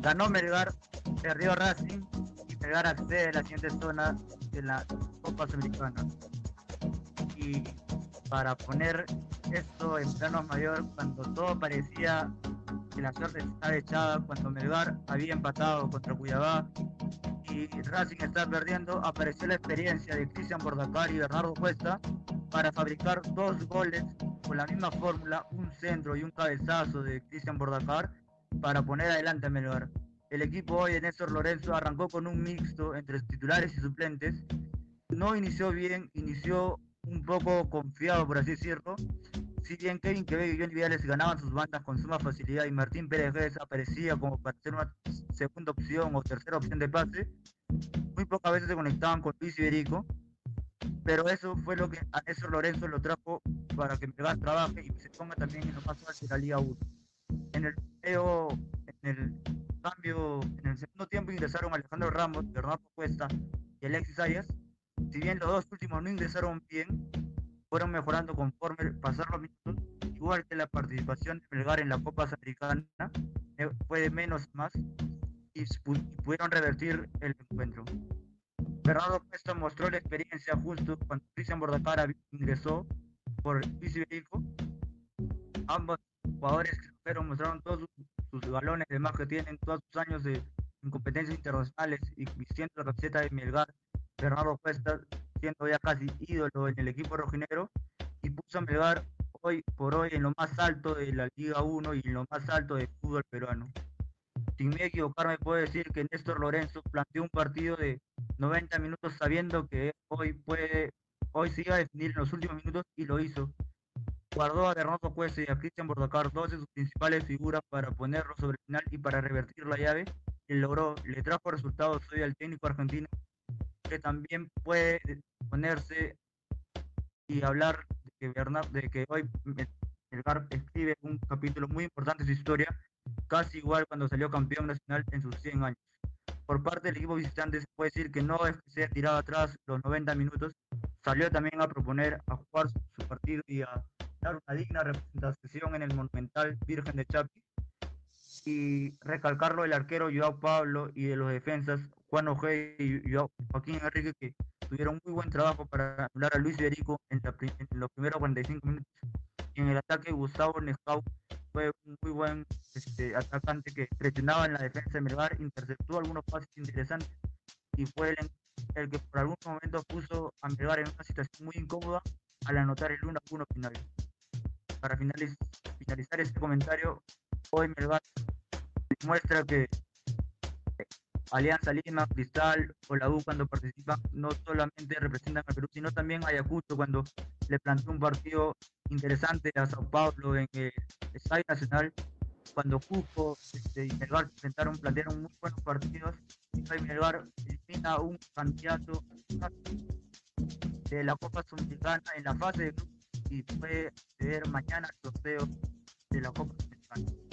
Ganó Melgar, perdió Racing y Melgar accede a la siguiente zona de la Copa Sudamericana. Y para poner esto en plano mayor, cuando todo parecía que la suerte estaba echada, cuando Melgar había empatado contra Cuyabá y Racing estaba perdiendo, apareció la experiencia de Cristian Bordacar y Bernardo Cuesta para fabricar dos goles con la misma fórmula, un centro y un cabezazo de Cristian Bordacar para poner adelante a Melgar. El equipo hoy de Néstor Lorenzo arrancó con un mixto entre titulares y suplentes. No inició bien, inició un poco confiado, por así decirlo. Si bien Kevin Quevedo y Johnny Viales ganaban sus bandas con suma facilidad y Martín Pérez aparecía como para ser una segunda opción o tercera opción de pase, muy pocas veces se conectaban con Luis Iberico. Pero eso fue lo que a Néstor Lorenzo lo trajo para que Melgar trabaje y se ponga también en lo más fácil de la Liga 1. En el en el cambio, en el segundo tiempo ingresaron Alejandro Ramos, Bernardo Cuesta y Alexis Arias. Si bien los dos últimos no ingresaron bien, fueron mejorando conforme pasaron los minutos, igual que la participación de Melgar en la Copa Sudamericana eh, fue de menos más y, pudieron revertir el encuentro. Bernardo Cuesta mostró la experiencia justo cuando Cristian Bordacara ingresó por Iberico. Ambos jugadores mostraron todos sus, balones de más que tienen, todos sus años de competencias internacionales y vistiendo la camiseta de Melgar, Bernardo Cuesta, siendo ya casi ídolo en el equipo rojinero, y puso a Melgar hoy por hoy en lo más alto de la Liga 1 y en lo más alto del fútbol peruano. Sin me equivocarme, puedo decir que Néstor Lorenzo planteó un partido de 90 minutos sabiendo que hoy puede, hoy se iba a definir en los últimos minutos y lo hizo guardó a Bernardo Cuesta y a Cristian Bordacar, dos de sus principales figuras, para ponerlo sobre el final y para revertir la llave. Y logró, le trajo resultados hoy al técnico argentino, que también puede ponerse y hablar de que, Bernard, de que hoy Melgar escribe un capítulo muy importante de su historia, casi igual cuando salió campeón nacional en sus 100 años. Por parte del equipo visitante se puede decir que no es que se haya tirado atrás los 90 minutos, salió también a proponer, a jugar su partido y a dar una digna representación en el monumental Virgen de Chapi y recalcarlo el arquero Joao Pablo y de los defensas Juan Ojeda y Joaquín Enrique que tuvieron muy buen trabajo para anular a Luis Iberico en, los primeros 45 minutos. Y en el ataque Gustavo Nescau fue un muy buen este, atacante que presionaba en la defensa de Melgar, interceptó algunos pases interesantes y fue el, el que por algún momento puso a Melgar en una situación muy incómoda al anotar el 1 1 final para finalizar este comentario, hoy Melgar demuestra que Alianza Lima, Cristal o la U cuando participan no solamente representan a Perú, sino también Ayacucho cuando le planteó un partido interesante a Sao Paulo en el Estadio Nacional, cuando Cusco este, y Melgar presentaron, plantearon muy buenos partidos y hoy Melgar elimina un candidato de la Copa Sudamericana en la fase de grupos y puede acceder mañana al sorteo de la Copa Sudamericana.